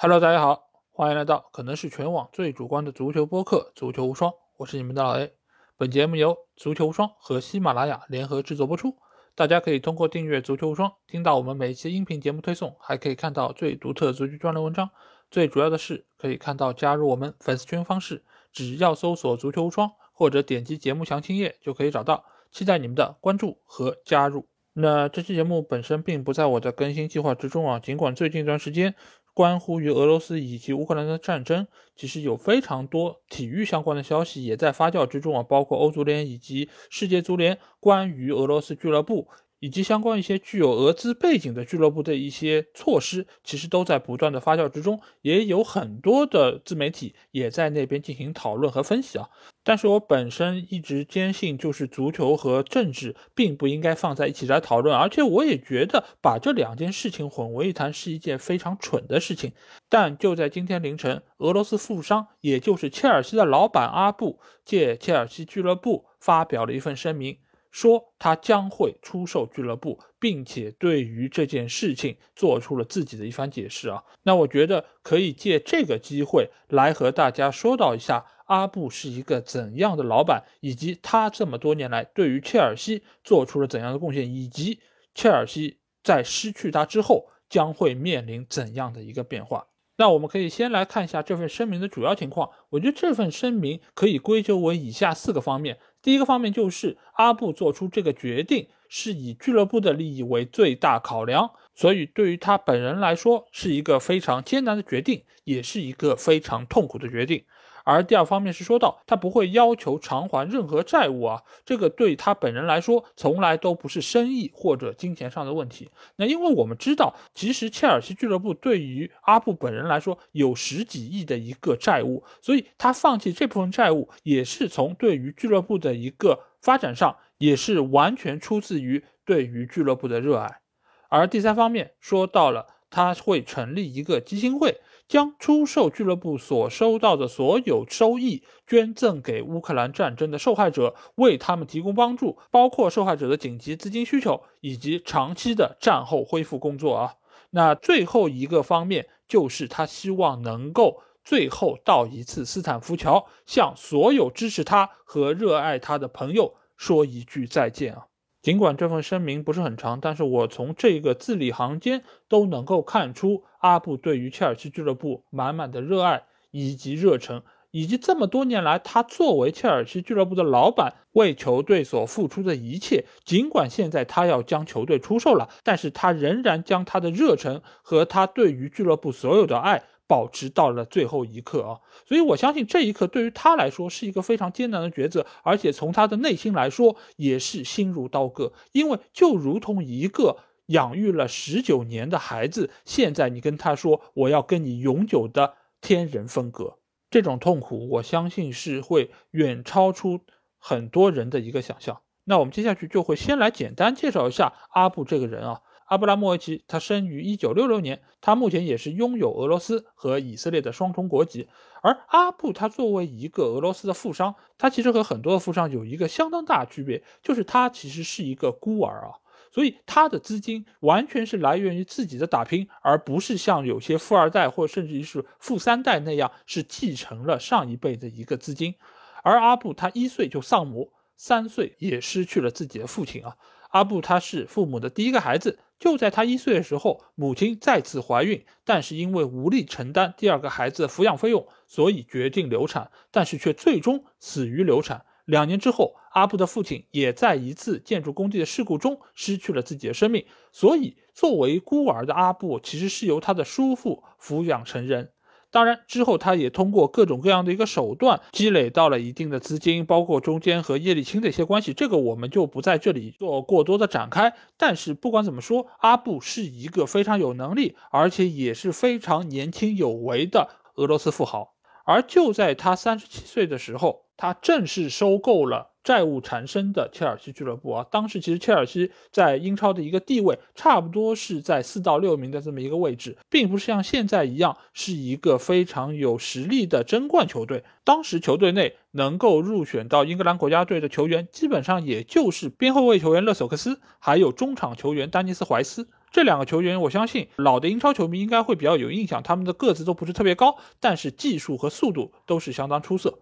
Hello，大家好，欢迎来到可能是全网最主观的足球播客《足球无双》，我是你们的老 A。本节目由足球无双和喜马拉雅联合制作播出。大家可以通过订阅足球无双，听到我们每一期音频节目推送，还可以看到最独特足球专栏文章。最主要的是，可以看到加入我们粉丝群方式，只要搜索“足球无双”或者点击节目详情页就可以找到。期待你们的关注和加入。那这期节目本身并不在我的更新计划之中啊，尽管最近一段时间。关乎于俄罗斯以及乌克兰的战争，其实有非常多体育相关的消息也在发酵之中啊，包括欧足联以及世界足联关于俄罗斯俱乐部。以及相关一些具有俄资背景的俱乐部的一些措施，其实都在不断的发酵之中，也有很多的自媒体也在那边进行讨论和分析啊。但是我本身一直坚信，就是足球和政治并不应该放在一起来讨论，而且我也觉得把这两件事情混为一谈是一件非常蠢的事情。但就在今天凌晨，俄罗斯富商，也就是切尔西的老板阿布，借切尔西俱乐部发表了一份声明。说他将会出售俱乐部，并且对于这件事情做出了自己的一番解释啊。那我觉得可以借这个机会来和大家说道一下，阿布是一个怎样的老板，以及他这么多年来对于切尔西做出了怎样的贡献，以及切尔西在失去他之后将会面临怎样的一个变化。那我们可以先来看一下这份声明的主要情况。我觉得这份声明可以归咎为以下四个方面。第一个方面就是阿布做出这个决定是以俱乐部的利益为最大考量，所以对于他本人来说是一个非常艰难的决定，也是一个非常痛苦的决定。而第二方面是说到，他不会要求偿还任何债务啊，这个对他本人来说从来都不是生意或者金钱上的问题。那因为我们知道，其实切尔西俱乐部对于阿布本人来说有十几亿的一个债务，所以他放弃这部分债务也是从对于俱乐部的一个发展上，也是完全出自于对于俱乐部的热爱。而第三方面说到了，他会成立一个基金会。将出售俱乐部所收到的所有收益捐赠给乌克兰战争的受害者，为他们提供帮助，包括受害者的紧急资金需求以及长期的战后恢复工作啊。那最后一个方面就是他希望能够最后到一次斯坦福桥，向所有支持他和热爱他的朋友说一句再见啊。尽管这份声明不是很长，但是我从这个字里行间都能够看出阿布对于切尔西俱乐部满满的热爱以及热忱，以及这么多年来他作为切尔西俱乐部的老板为球队所付出的一切。尽管现在他要将球队出售了，但是他仍然将他的热忱和他对于俱乐部所有的爱。保持到了最后一刻啊，所以我相信这一刻对于他来说是一个非常艰难的抉择，而且从他的内心来说也是心如刀割，因为就如同一个养育了十九年的孩子，现在你跟他说我要跟你永久的天人分隔，这种痛苦我相信是会远超出很多人的一个想象。那我们接下去就会先来简单介绍一下阿布这个人啊。阿布拉莫维奇，他生于一九六六年，他目前也是拥有俄罗斯和以色列的双重国籍。而阿布他作为一个俄罗斯的富商，他其实和很多的富商有一个相当大的区别，就是他其实是一个孤儿啊，所以他的资金完全是来源于自己的打拼，而不是像有些富二代或甚至于是富三代那样是继承了上一辈的一个资金。而阿布他一岁就丧母，三岁也失去了自己的父亲啊。阿布他是父母的第一个孩子。就在他一岁的时候，母亲再次怀孕，但是因为无力承担第二个孩子的抚养费用，所以决定流产，但是却最终死于流产。两年之后，阿布的父亲也在一次建筑工地的事故中失去了自己的生命。所以，作为孤儿的阿布，其实是由他的叔父抚养成人。当然，之后他也通过各种各样的一个手段积累到了一定的资金，包括中间和叶利钦的一些关系，这个我们就不在这里做过多的展开。但是不管怎么说，阿布是一个非常有能力，而且也是非常年轻有为的俄罗斯富豪。而就在他三十七岁的时候，他正式收购了。债务缠身的切尔西俱乐部啊，当时其实切尔西在英超的一个地位差不多是在四到六名的这么一个位置，并不是像现在一样是一个非常有实力的争冠球队。当时球队内能够入选到英格兰国家队的球员，基本上也就是边后卫球员勒索克斯，还有中场球员丹尼斯怀斯。这两个球员，我相信老的英超球迷应该会比较有印象，他们的个子都不是特别高，但是技术和速度都是相当出色。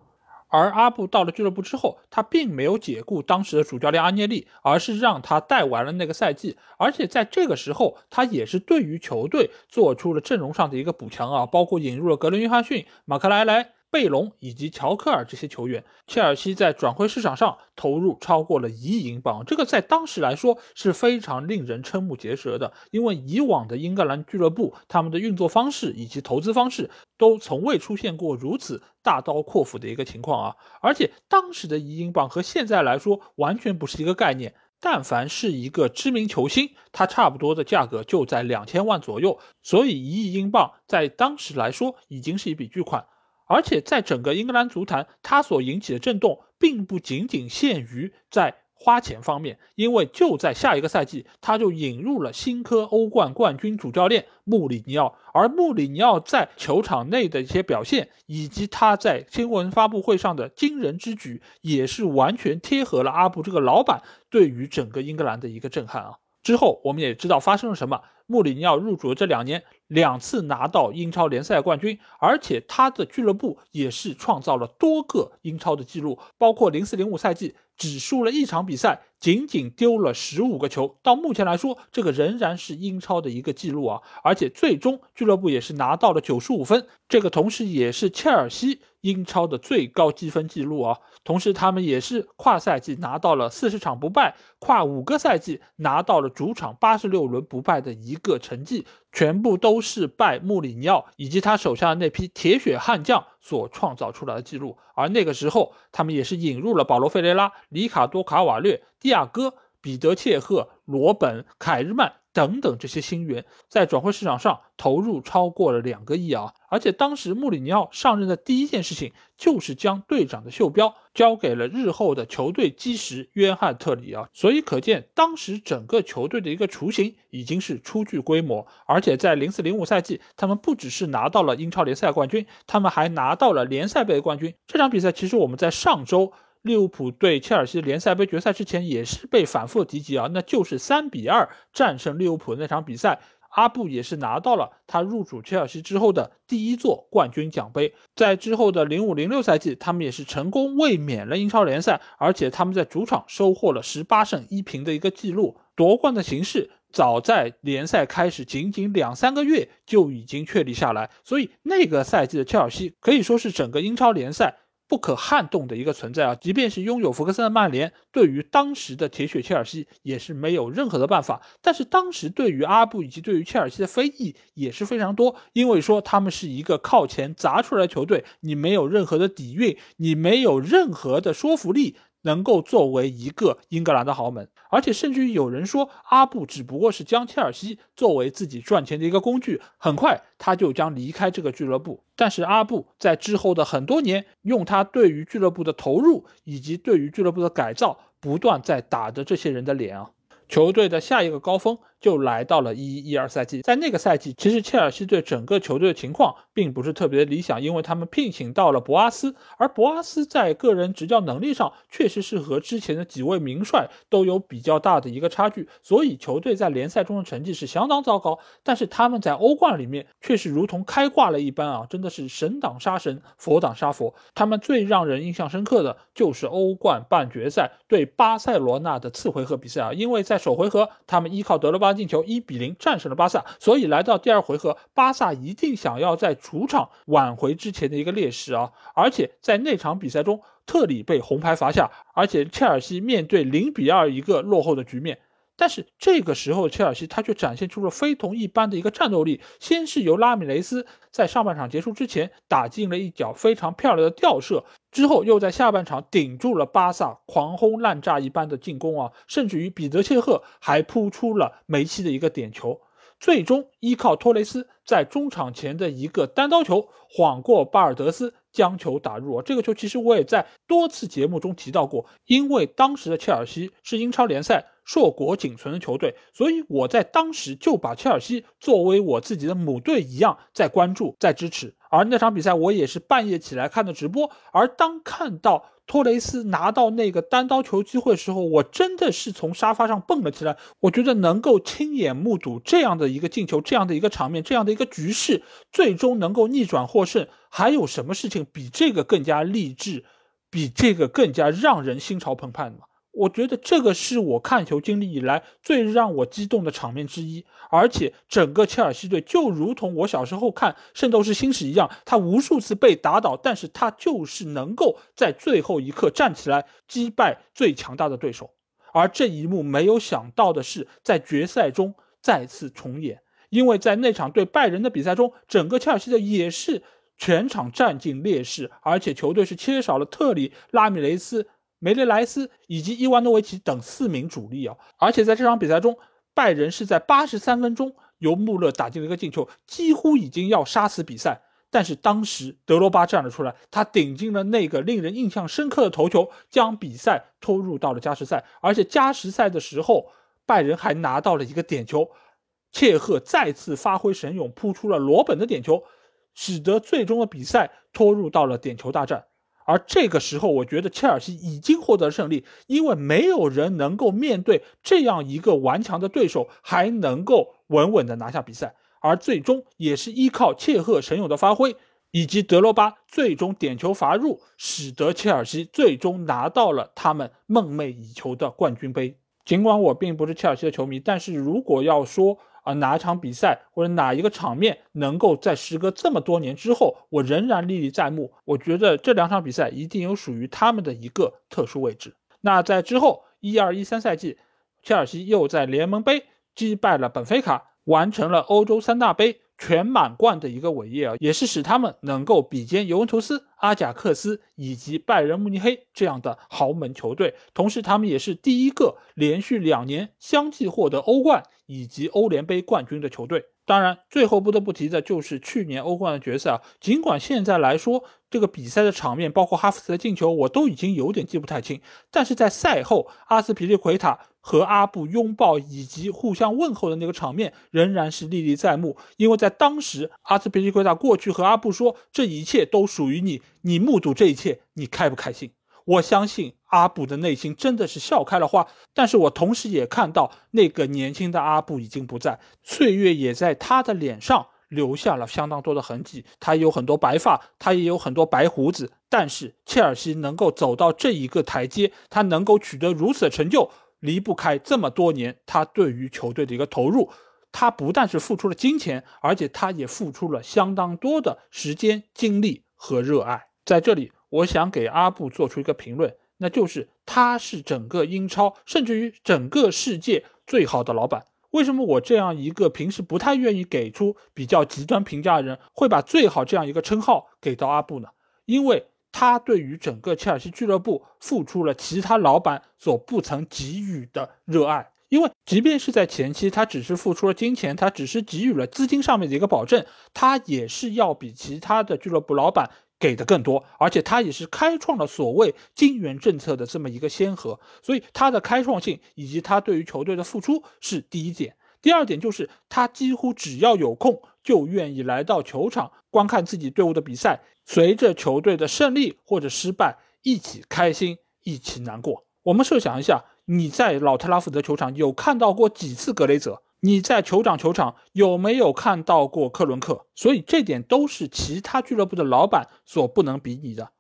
而阿布到了俱乐部之后，他并没有解雇当时的主教练阿涅利，而是让他带完了那个赛季。而且在这个时候，他也是对于球队做出了阵容上的一个补强啊，包括引入了格伦·约翰逊、马克莱莱。贝隆以及乔克尔这些球员，切尔西在转会市场上投入超过了一亿英镑，这个在当时来说是非常令人瞠目结舌的。因为以往的英格兰俱乐部，他们的运作方式以及投资方式都从未出现过如此大刀阔斧的一个情况啊！而且当时的一英镑和现在来说完全不是一个概念。但凡是一个知名球星，他差不多的价格就在两千万左右，所以一亿英镑在当时来说已经是一笔巨款。而且在整个英格兰足坛，他所引起的震动并不仅仅限于在花钱方面，因为就在下一个赛季，他就引入了新科欧冠冠军主教练穆里尼奥，而穆里尼奥在球场内的一些表现，以及他在新闻发布会上的惊人之举，也是完全贴合了阿布这个老板对于整个英格兰的一个震撼啊。之后我们也知道发生了什么，穆里尼奥入主的这两年。两次拿到英超联赛冠军，而且他的俱乐部也是创造了多个英超的记录，包括零四零五赛季只输了一场比赛，仅仅丢了十五个球。到目前来说，这个仍然是英超的一个记录啊！而且最终俱乐部也是拿到了九十五分，这个同时也是切尔西英超的最高积分记录啊！同时他们也是跨赛季拿到了四十场不败，跨五个赛季拿到了主场八十六轮不败的一个成绩。全部都是拜穆里尼奥以及他手下的那批铁血悍将所创造出来的记录，而那个时候，他们也是引入了保罗·费雷拉、里卡多·卡瓦略、蒂亚戈、彼得·切赫、罗本、凯日曼。等等这些新援在转会市场上投入超过了两个亿啊！而且当时穆里尼奥上任的第一件事情就是将队长的袖标交给了日后的球队基石约翰特里啊！所以可见当时整个球队的一个雏形已经是初具规模。而且在零四零五赛季，他们不只是拿到了英超联赛冠军，他们还拿到了联赛杯冠军。这场比赛其实我们在上周。利物浦对切尔西联赛杯决赛之前也是被反复提及啊，那就是三比二战胜利物浦的那场比赛，阿布也是拿到了他入主切尔西之后的第一座冠军奖杯。在之后的零五零六赛季，他们也是成功卫冕了英超联赛，而且他们在主场收获了十八胜一平的一个记录。夺冠的形势早在联赛开始仅仅两三个月就已经确立下来，所以那个赛季的切尔西可以说是整个英超联赛。不可撼动的一个存在啊！即便是拥有福克森的曼联，对于当时的铁血切尔西也是没有任何的办法。但是当时对于阿布以及对于切尔西的非议也是非常多，因为说他们是一个靠钱砸出来的球队，你没有任何的底蕴，你没有任何的说服力。能够作为一个英格兰的豪门，而且甚至于有人说阿布只不过是将切尔西作为自己赚钱的一个工具，很快他就将离开这个俱乐部。但是阿布在之后的很多年，用他对于俱乐部的投入以及对于俱乐部的改造，不断在打着这些人的脸啊。球队的下一个高峰就来到了一一二赛季，在那个赛季，其实切尔西队整个球队的情况并不是特别理想，因为他们聘请到了博阿斯，而博阿斯在个人执教能力上确实是和之前的几位名帅都有比较大的一个差距，所以球队在联赛中的成绩是相当糟糕。但是他们在欧冠里面却是如同开挂了一般啊，真的是神挡杀神，佛挡杀佛。他们最让人印象深刻的就是欧冠半决赛对巴塞罗那的次回合比赛啊，因为在首回合，他们依靠德罗巴进球一比零战胜了巴萨，所以来到第二回合，巴萨一定想要在主场挽回之前的一个劣势啊！而且在那场比赛中，特里被红牌罚下，而且切尔西面对零比二一个落后的局面。但是这个时候，切尔西他却展现出了非同一般的一个战斗力。先是由拉米雷斯在上半场结束之前打进了一脚非常漂亮的吊射，之后又在下半场顶住了巴萨狂轰滥炸一般的进攻啊，甚至于彼得切赫还扑出了梅西的一个点球，最终依靠托雷斯在中场前的一个单刀球晃过巴尔德斯将球打入。这个球其实我也在多次节目中提到过，因为当时的切尔西是英超联赛。硕果仅存的球队，所以我在当时就把切尔西作为我自己的母队一样在关注、在支持。而那场比赛我也是半夜起来看的直播，而当看到托雷斯拿到那个单刀球机会的时候，我真的是从沙发上蹦了起来。我觉得能够亲眼目睹这样的一个进球，这样的一个场面，这样的一个局势，最终能够逆转获胜，还有什么事情比这个更加励志，比这个更加让人心潮澎湃的吗？我觉得这个是我看球经历以来最让我激动的场面之一，而且整个切尔西队就如同我小时候看《圣斗士星矢》一样，他无数次被打倒，但是他就是能够在最后一刻站起来击败最强大的对手。而这一幕没有想到的是，在决赛中再次重演，因为在那场对拜仁的比赛中，整个切尔西队也是全场占尽劣势，而且球队是缺少了特里、拉米雷斯。梅雷莱斯以及伊万诺维奇等四名主力啊，而且在这场比赛中，拜仁是在八十三分钟由穆勒打进了一个进球，几乎已经要杀死比赛。但是当时德罗巴站了出来，他顶进了那个令人印象深刻的头球，将比赛拖入到了加时赛。而且加时赛的时候，拜仁还拿到了一个点球，切赫再次发挥神勇，扑出了罗本的点球，使得最终的比赛拖入到了点球大战。而这个时候，我觉得切尔西已经获得胜利，因为没有人能够面对这样一个顽强的对手，还能够稳稳的拿下比赛。而最终也是依靠切赫神勇的发挥，以及德罗巴最终点球罚入，使得切尔西最终拿到了他们梦寐以求的冠军杯。尽管我并不是切尔西的球迷，但是如果要说，啊，哪一场比赛或者哪一个场面能够在时隔这么多年之后，我仍然历历在目？我觉得这两场比赛一定有属于他们的一个特殊位置。那在之后一二一三赛季，切尔西又在联盟杯击败了本菲卡，完成了欧洲三大杯。全满贯的一个伟业啊，也是使他们能够比肩尤文图斯、阿贾克斯以及拜仁慕尼黑这样的豪门球队。同时，他们也是第一个连续两年相继获得欧冠以及欧联杯冠军的球队。当然，最后不得不提的就是去年欧冠的决赛啊。尽管现在来说，这个比赛的场面，包括哈弗茨的进球，我都已经有点记不太清。但是在赛后，阿斯皮利奎塔和阿布拥抱以及互相问候的那个场面，仍然是历历在目。因为在当时，阿斯皮利奎塔过去和阿布说：“这一切都属于你，你目睹这一切，你开不开心？”我相信阿布的内心真的是笑开了花，但是我同时也看到那个年轻的阿布已经不在，岁月也在他的脸上留下了相当多的痕迹。他有很多白发，他也有很多白胡子，但是切尔西能够走到这一个台阶，他能够取得如此的成就，离不开这么多年他对于球队的一个投入。他不但是付出了金钱，而且他也付出了相当多的时间、精力和热爱。在这里。我想给阿布做出一个评论，那就是他是整个英超，甚至于整个世界最好的老板。为什么我这样一个平时不太愿意给出比较极端评价的人，会把最好这样一个称号给到阿布呢？因为他对于整个切尔西俱乐部付出了其他老板所不曾给予的热爱。因为即便是在前期，他只是付出了金钱，他只是给予了资金上面的一个保证，他也是要比其他的俱乐部老板。给的更多，而且他也是开创了所谓金元政策的这么一个先河，所以他的开创性以及他对于球队的付出是第一点。第二点就是他几乎只要有空就愿意来到球场观看自己队伍的比赛，随着球队的胜利或者失败一起开心，一起难过。我们设想一下，你在老特拉福德球场有看到过几次格雷泽？你在酋长球场有没有看到过克伦克？所以这点都是其他俱乐部的老板所不能比拟的。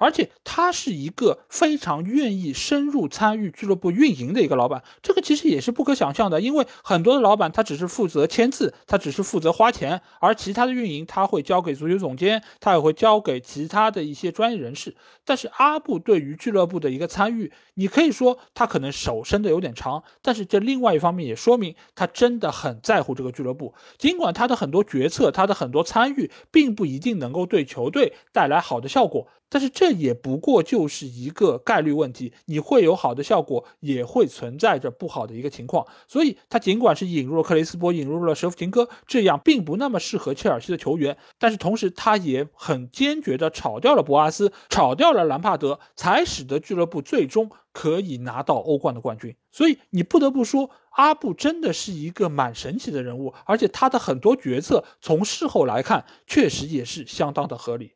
而且他是一个非常愿意深入参与俱乐部运营的一个老板，这个其实也是不可想象的。因为很多的老板他只是负责签字，他只是负责花钱，而其他的运营他会交给足球总监，他也会交给其他的一些专业人士。但是阿布对于俱乐部的一个参与，你可以说他可能手伸的有点长，但是这另外一方面也说明他真的很在乎这个俱乐部。尽管他的很多决策，他的很多参与，并不一定能够对球队带来好的效果，但是这。也不过就是一个概率问题。你会有好的效果，也会存在着不好的一个情况。所以，他尽管是引入了克雷斯波，引入了舍甫琴科这样并不那么适合切尔西的球员，但是同时他也很坚决的炒掉了博阿斯，炒掉了兰帕德，才使得俱乐部最终可以拿到欧冠的冠军。所以，你不得不说，阿布真的是一个蛮神奇的人物，而且他的很多决策从事后来看，确实也是相当的合理。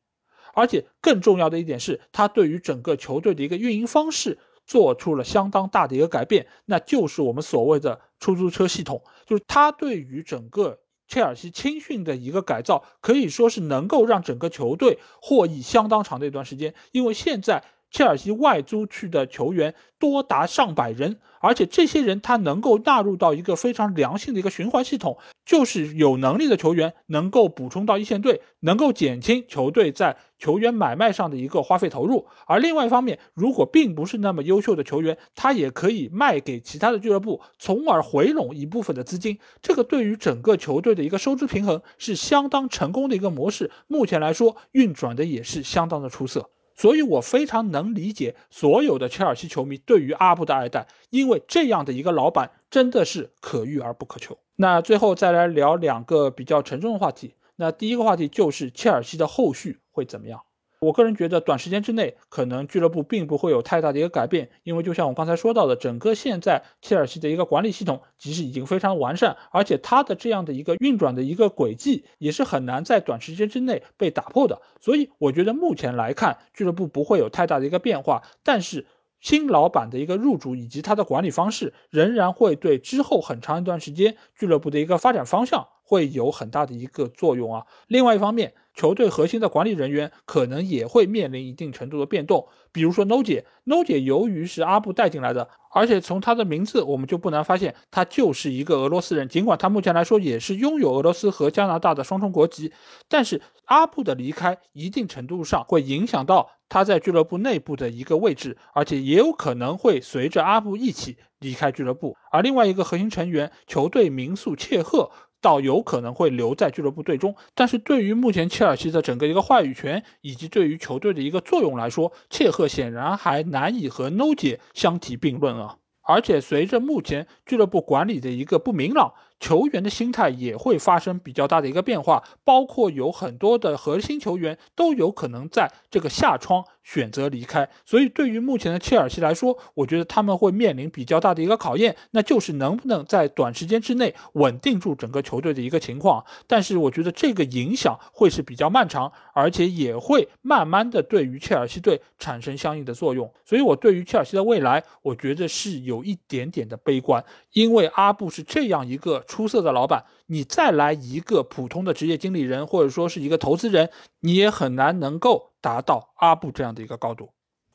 而且更重要的一点是，他对于整个球队的一个运营方式做出了相当大的一个改变，那就是我们所谓的出租车系统，就是他对于整个切尔西青训的一个改造，可以说是能够让整个球队获益相当长的一段时间，因为现在。切尔西外租去的球员多达上百人，而且这些人他能够纳入到一个非常良性的一个循环系统，就是有能力的球员能够补充到一线队，能够减轻球队在球员买卖上的一个花费投入。而另外一方面，如果并不是那么优秀的球员，他也可以卖给其他的俱乐部，从而回笼一部分的资金。这个对于整个球队的一个收支平衡是相当成功的一个模式。目前来说，运转的也是相当的出色。所以我非常能理解所有的切尔西球迷对于阿布的爱戴，因为这样的一个老板真的是可遇而不可求。那最后再来聊两个比较沉重的话题。那第一个话题就是切尔西的后续会怎么样？我个人觉得，短时间之内可能俱乐部并不会有太大的一个改变，因为就像我刚才说到的，整个现在切尔西的一个管理系统其实已经非常完善，而且它的这样的一个运转的一个轨迹也是很难在短时间之内被打破的。所以，我觉得目前来看，俱乐部不会有太大的一个变化，但是新老板的一个入主以及他的管理方式，仍然会对之后很长一段时间俱乐部的一个发展方向会有很大的一个作用啊。另外一方面，球队核心的管理人员可能也会面临一定程度的变动，比如说 No 姐，No 姐由于是阿布带进来的，而且从他的名字我们就不难发现，他就是一个俄罗斯人。尽管他目前来说也是拥有俄罗斯和加拿大的双重国籍，但是阿布的离开一定程度上会影响到他在俱乐部内部的一个位置，而且也有可能会随着阿布一起离开俱乐部。而另外一个核心成员，球队名宿切赫。倒有可能会留在俱乐部队中，但是对于目前切尔西的整个一个话语权以及对于球队的一个作用来说，切赫显然还难以和 No 姐相提并论啊。而且随着目前俱乐部管理的一个不明朗。球员的心态也会发生比较大的一个变化，包括有很多的核心球员都有可能在这个夏窗选择离开，所以对于目前的切尔西来说，我觉得他们会面临比较大的一个考验，那就是能不能在短时间之内稳定住整个球队的一个情况。但是我觉得这个影响会是比较漫长，而且也会慢慢的对于切尔西队产生相应的作用。所以我对于切尔西的未来，我觉得是有一点点的悲观，因为阿布是这样一个。出色的老板，你再来一个普通的职业经理人，或者说是一个投资人，你也很难能够达到阿布这样的一个高度。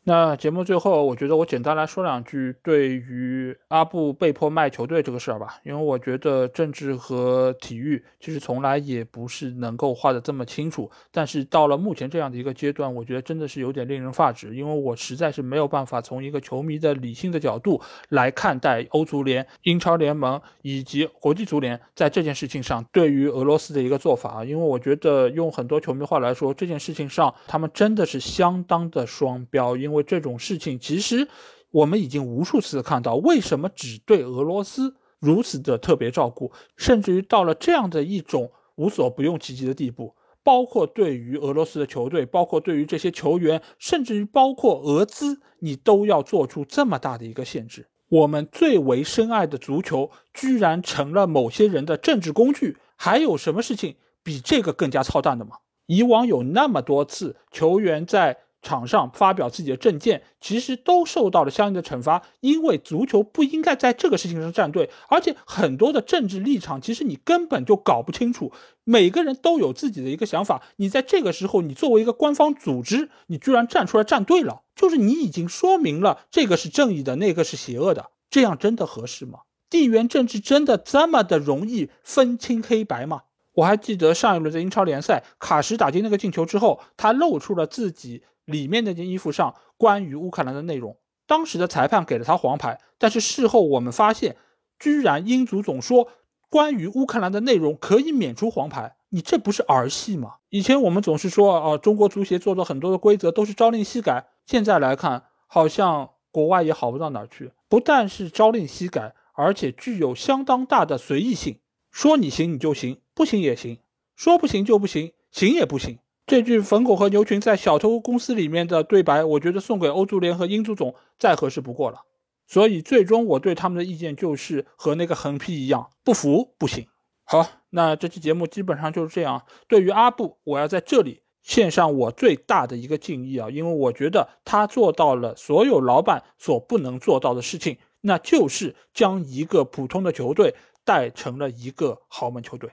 那节目最后，我觉得我简单来说两句对于阿布被迫卖球队这个事儿吧，因为我觉得政治和体育其实从来也不是能够画的这么清楚。但是到了目前这样的一个阶段，我觉得真的是有点令人发指，因为我实在是没有办法从一个球迷的理性的角度来看待欧足联、英超联盟以及国际足联在这件事情上对于俄罗斯的一个做法啊，因为我觉得用很多球迷话来说，这件事情上他们真的是相当的双标，因因为。这种事情，其实我们已经无数次看到，为什么只对俄罗斯如此的特别照顾，甚至于到了这样的一种无所不用其极的地步，包括对于俄罗斯的球队，包括对于这些球员，甚至于包括俄资，你都要做出这么大的一个限制。我们最为深爱的足球，居然成了某些人的政治工具，还有什么事情比这个更加操蛋的吗？以往有那么多次球员在。场上发表自己的政见，其实都受到了相应的惩罚，因为足球不应该在这个事情上站队，而且很多的政治立场，其实你根本就搞不清楚，每个人都有自己的一个想法，你在这个时候，你作为一个官方组织，你居然站出来站队了，就是你已经说明了这个是正义的，那个是邪恶的，这样真的合适吗？地缘政治真的这么的容易分清黑白吗？我还记得上一轮在英超联赛，卡什打进那个进球之后，他露出了自己。里面那件衣服上关于乌克兰的内容，当时的裁判给了他黄牌，但是事后我们发现，居然英足总说关于乌克兰的内容可以免除黄牌，你这不是儿戏吗？以前我们总是说啊，中国足协做的很多的规则都是朝令夕改，现在来看，好像国外也好不到哪去。不但是朝令夕改，而且具有相当大的随意性，说你行你就行，不行也行；说不行就不行，行也不行。这句冯巩和牛群在小偷公司里面的对白，我觉得送给欧足联和英足总再合适不过了。所以最终我对他们的意见就是和那个横批一样，不服不行。好，那这期节目基本上就是这样。对于阿布，我要在这里献上我最大的一个敬意啊，因为我觉得他做到了所有老板所不能做到的事情，那就是将一个普通的球队带成了一个豪门球队。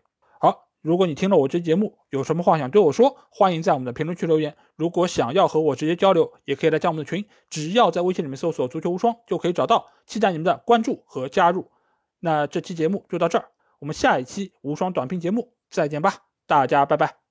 如果你听了我这节目，有什么话想对我说，欢迎在我们的评论区留言。如果想要和我直接交流，也可以来加我们的群，只要在微信里面搜索“足球无双”就可以找到。期待你们的关注和加入。那这期节目就到这儿。我们下一期无双短评节目再见吧，大家拜拜。